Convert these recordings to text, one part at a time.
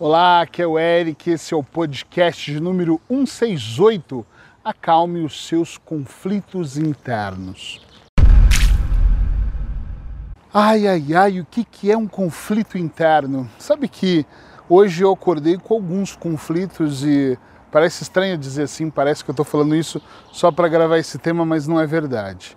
Olá, aqui é o Eric, esse é o podcast de número 168. Acalme os seus conflitos internos. Ai, ai, ai, o que, que é um conflito interno? Sabe que hoje eu acordei com alguns conflitos e parece estranho dizer assim, parece que eu estou falando isso só para gravar esse tema, mas não é verdade.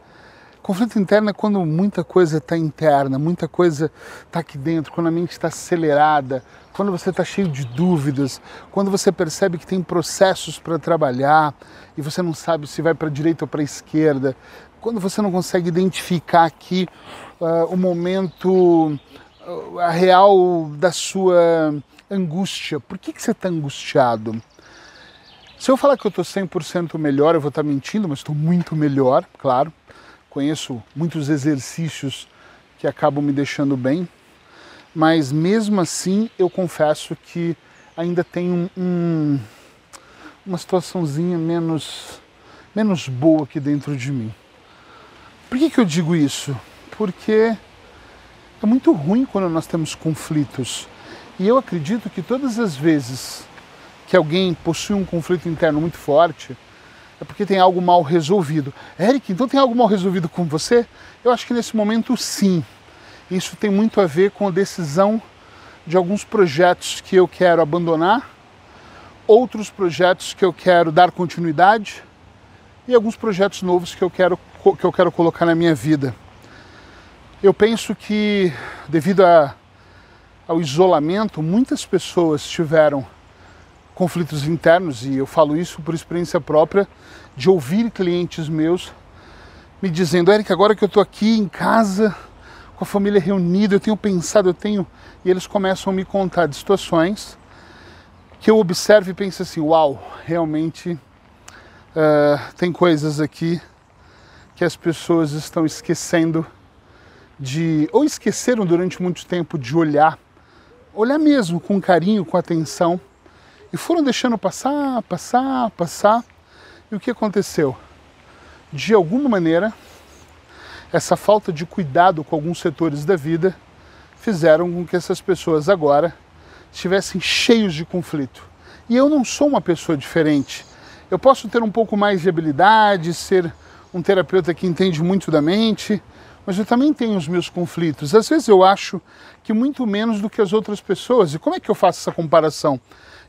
Conflito interno é quando muita coisa está interna, muita coisa está aqui dentro, quando a mente está acelerada, quando você está cheio de dúvidas, quando você percebe que tem processos para trabalhar e você não sabe se vai para a direita ou para a esquerda, quando você não consegue identificar aqui uh, o momento uh, a real da sua angústia. Por que, que você está angustiado? Se eu falar que eu estou 100% melhor, eu vou estar tá mentindo, mas estou muito melhor, claro conheço muitos exercícios que acabam me deixando bem, mas mesmo assim eu confesso que ainda tenho um, uma situaçãozinha menos, menos boa aqui dentro de mim. Por que, que eu digo isso? Porque é muito ruim quando nós temos conflitos. E eu acredito que todas as vezes que alguém possui um conflito interno muito forte, é porque tem algo mal resolvido. Eric, então tem algo mal resolvido com você? Eu acho que nesse momento sim. Isso tem muito a ver com a decisão de alguns projetos que eu quero abandonar, outros projetos que eu quero dar continuidade e alguns projetos novos que eu quero, que eu quero colocar na minha vida. Eu penso que, devido a, ao isolamento, muitas pessoas tiveram conflitos internos, e eu falo isso por experiência própria, de ouvir clientes meus me dizendo, Eric, agora que eu estou aqui em casa, com a família reunida, eu tenho pensado, eu tenho. E eles começam a me contar de situações que eu observo e penso assim: uau, realmente uh, tem coisas aqui que as pessoas estão esquecendo de. ou esqueceram durante muito tempo de olhar, olhar mesmo com carinho, com atenção e foram deixando passar, passar, passar. E o que aconteceu? De alguma maneira, essa falta de cuidado com alguns setores da vida fizeram com que essas pessoas agora estivessem cheios de conflito. E eu não sou uma pessoa diferente. Eu posso ter um pouco mais de habilidade, ser um terapeuta que entende muito da mente, mas eu também tenho os meus conflitos. Às vezes eu acho que muito menos do que as outras pessoas. E como é que eu faço essa comparação?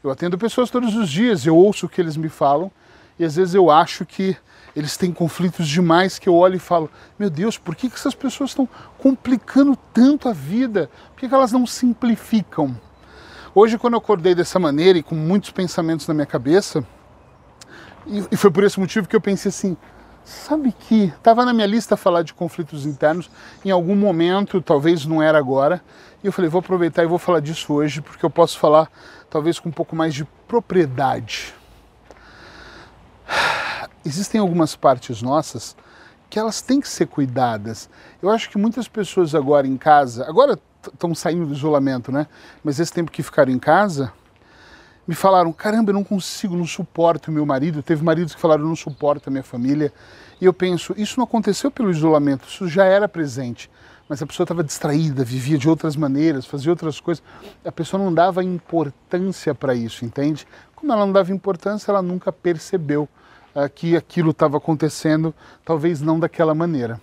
Eu atendo pessoas todos os dias, eu ouço o que eles me falam e às vezes eu acho que eles têm conflitos demais que eu olho e falo: meu Deus, por que, que essas pessoas estão complicando tanto a vida? Por que, que elas não simplificam? Hoje, quando eu acordei dessa maneira e com muitos pensamentos na minha cabeça, e foi por esse motivo que eu pensei assim: sabe que estava na minha lista falar de conflitos internos em algum momento, talvez não era agora, e eu falei: vou aproveitar e vou falar disso hoje, porque eu posso falar talvez com um pouco mais de propriedade. Existem algumas partes nossas que elas têm que ser cuidadas. Eu acho que muitas pessoas agora em casa, agora estão saindo do isolamento, né? Mas esse tempo que ficaram em casa, me falaram: caramba, eu não consigo, não suporto meu marido. Teve maridos que falaram: eu não suporto a minha família. E eu penso: isso não aconteceu pelo isolamento, isso já era presente mas a pessoa estava distraída, vivia de outras maneiras, fazia outras coisas. A pessoa não dava importância para isso, entende? Como ela não dava importância, ela nunca percebeu uh, que aquilo estava acontecendo, talvez não daquela maneira.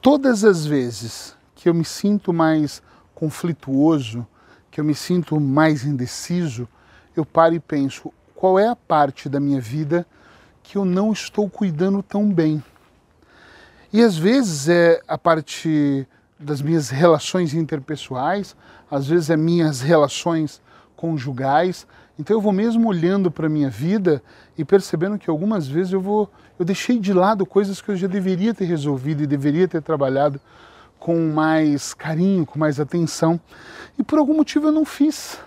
Todas as vezes que eu me sinto mais conflituoso, que eu me sinto mais indeciso, eu paro e penso: qual é a parte da minha vida que eu não estou cuidando tão bem? E às vezes é a parte das minhas relações interpessoais, às vezes é minhas relações conjugais. Então eu vou mesmo olhando para a minha vida e percebendo que algumas vezes eu vou eu deixei de lado coisas que eu já deveria ter resolvido e deveria ter trabalhado com mais carinho, com mais atenção, e por algum motivo eu não fiz.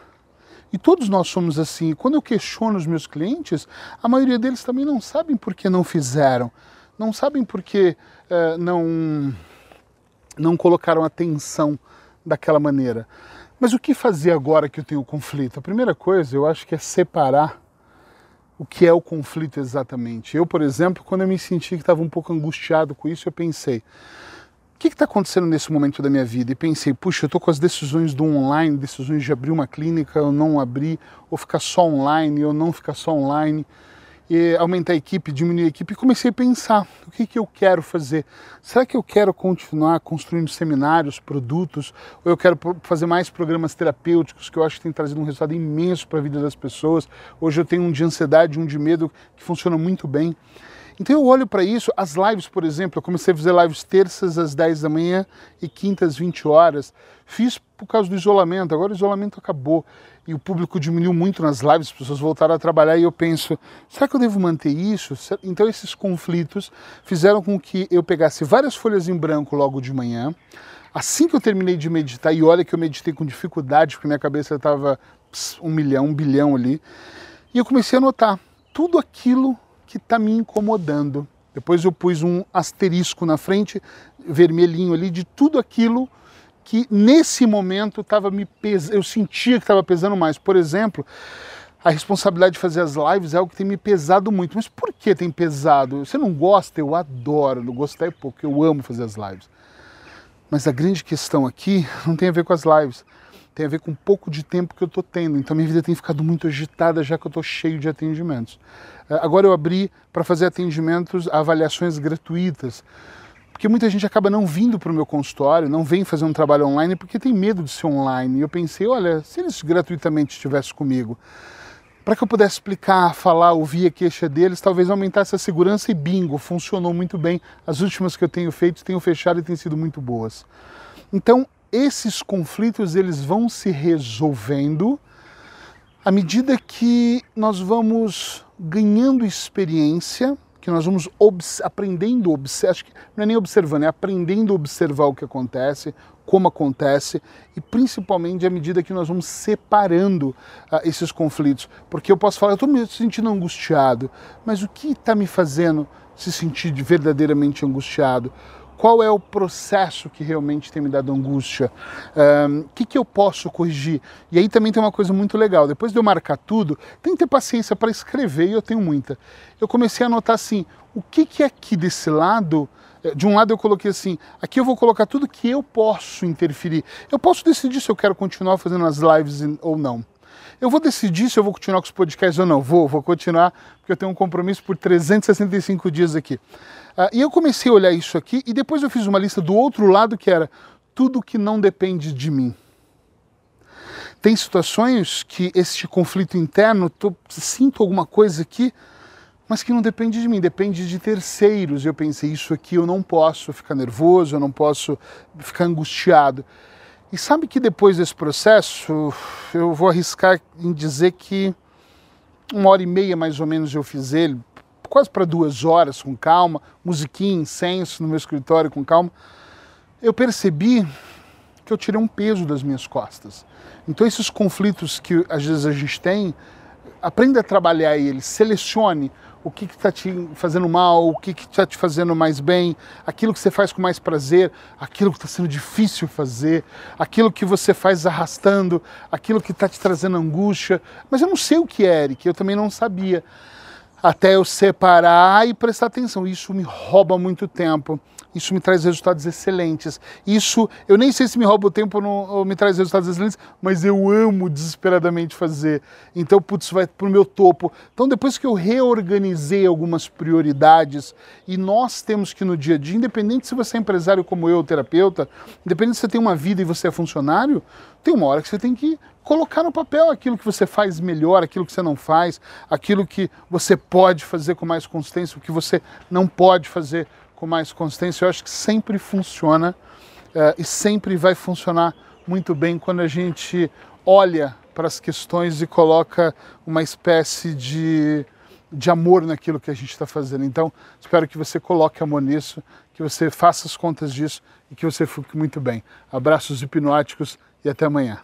E todos nós somos assim. E quando eu questiono os meus clientes, a maioria deles também não sabem por que não fizeram não sabem por que uh, não, não colocaram atenção daquela maneira. Mas o que fazer agora que eu tenho conflito? A primeira coisa, eu acho que é separar o que é o conflito exatamente. Eu, por exemplo, quando eu me senti que estava um pouco angustiado com isso, eu pensei: o que está acontecendo nesse momento da minha vida? E pensei, puxa, eu estou com as decisões do online, decisões de abrir uma clínica, ou não abrir, ou ficar só online, ou não ficar só online, e aumentar a equipe, diminuir a equipe. E comecei a pensar, o que, que eu quero fazer? Será que eu quero continuar construindo seminários, produtos, ou eu quero fazer mais programas terapêuticos, que eu acho que tem trazido um resultado imenso para a vida das pessoas? Hoje eu tenho um de ansiedade, um de medo, que funciona muito bem. Então eu olho para isso, as lives, por exemplo, eu comecei a fazer lives terças às 10 da manhã e quintas às 20 horas. Fiz por causa do isolamento, agora o isolamento acabou e o público diminuiu muito nas lives, as pessoas voltaram a trabalhar e eu penso, será que eu devo manter isso? Então esses conflitos fizeram com que eu pegasse várias folhas em branco logo de manhã. Assim que eu terminei de meditar, e olha que eu meditei com dificuldade, porque minha cabeça estava um milhão, um bilhão ali, e eu comecei a anotar tudo aquilo que está me incomodando. Depois eu pus um asterisco na frente, vermelhinho ali, de tudo aquilo que nesse momento estava me pesando, eu sentia que estava pesando mais. Por exemplo, a responsabilidade de fazer as lives é algo que tem me pesado muito. Mas por que tem pesado? Você não gosta? Eu adoro, não gostar é pouco, eu amo fazer as lives. Mas a grande questão aqui não tem a ver com as lives, tem a ver com um pouco de tempo que eu estou tendo. Então minha vida tem ficado muito agitada já que eu estou cheio de atendimentos. Eh, agora eu abri para fazer atendimentos, avaliações gratuitas, porque muita gente acaba não vindo para o meu consultório, não vem fazer um trabalho online porque tem medo de ser online. E eu pensei, olha, se eles gratuitamente estivessem comigo, para que eu pudesse explicar, falar, ouvir a queixa deles, talvez aumentasse a segurança e bingo, funcionou muito bem. As últimas que eu tenho feito tenho fechado e têm sido muito boas. Então, esses conflitos eles vão se resolvendo à medida que nós vamos ganhando experiência, que nós vamos aprendendo, acho que não é nem observando, é aprendendo a observar o que acontece, como acontece e principalmente à medida que nós vamos separando uh, esses conflitos. Porque eu posso falar, eu estou me sentindo angustiado, mas o que está me fazendo se sentir verdadeiramente angustiado? Qual é o processo que realmente tem me dado angústia, o um, que, que eu posso corrigir. E aí também tem uma coisa muito legal, depois de eu marcar tudo, tem que ter paciência para escrever, e eu tenho muita. Eu comecei a anotar assim, o que, que é aqui desse lado, eh, de um lado eu coloquei assim, aqui eu vou colocar tudo que eu posso interferir. Eu posso decidir se eu quero continuar fazendo as lives ou não. Eu vou decidir se eu vou continuar com os podcasts ou não. Vou, vou continuar, porque eu tenho um compromisso por 365 dias aqui. Uh, e eu comecei a olhar isso aqui e depois eu fiz uma lista do outro lado que era tudo que não depende de mim. Tem situações que este conflito interno, tô, sinto alguma coisa aqui, mas que não depende de mim, depende de terceiros. Eu pensei, isso aqui eu não posso ficar nervoso, eu não posso ficar angustiado. E sabe que depois desse processo, eu vou arriscar em dizer que uma hora e meia mais ou menos eu fiz ele, quase para duas horas com calma, musiquinha, incenso no meu escritório com calma, eu percebi que eu tirei um peso das minhas costas. Então esses conflitos que às vezes a gente tem, aprenda a trabalhar eles, selecione o que está te fazendo mal, o que está te fazendo mais bem, aquilo que você faz com mais prazer, aquilo que está sendo difícil fazer, aquilo que você faz arrastando, aquilo que está te trazendo angústia. Mas eu não sei o que é, Eric, eu também não sabia até eu separar e prestar atenção. Isso me rouba muito tempo. Isso me traz resultados excelentes. Isso, eu nem sei se me rouba o tempo ou, me traz resultados excelentes, mas eu amo desesperadamente fazer. Então, putz, vai para o meu topo. Então, depois que eu reorganizei algumas prioridades, e nós temos que no dia a dia, independente se você é empresário como eu, terapeuta, independente se você tem uma vida e você é funcionário, tem uma hora que você tem que colocar no papel aquilo que você faz melhor, aquilo que você não faz, aquilo que você pode fazer com mais consistência, o que você não pode fazer com mais consistência. Eu acho que sempre funciona uh, e sempre vai funcionar muito bem quando a gente olha para as questões e coloca uma espécie de, de amor naquilo que a gente está fazendo. Então, espero que você coloque amor nisso, que você faça as contas disso e que você fique muito bem. Abraços hipnóticos e até amanhã.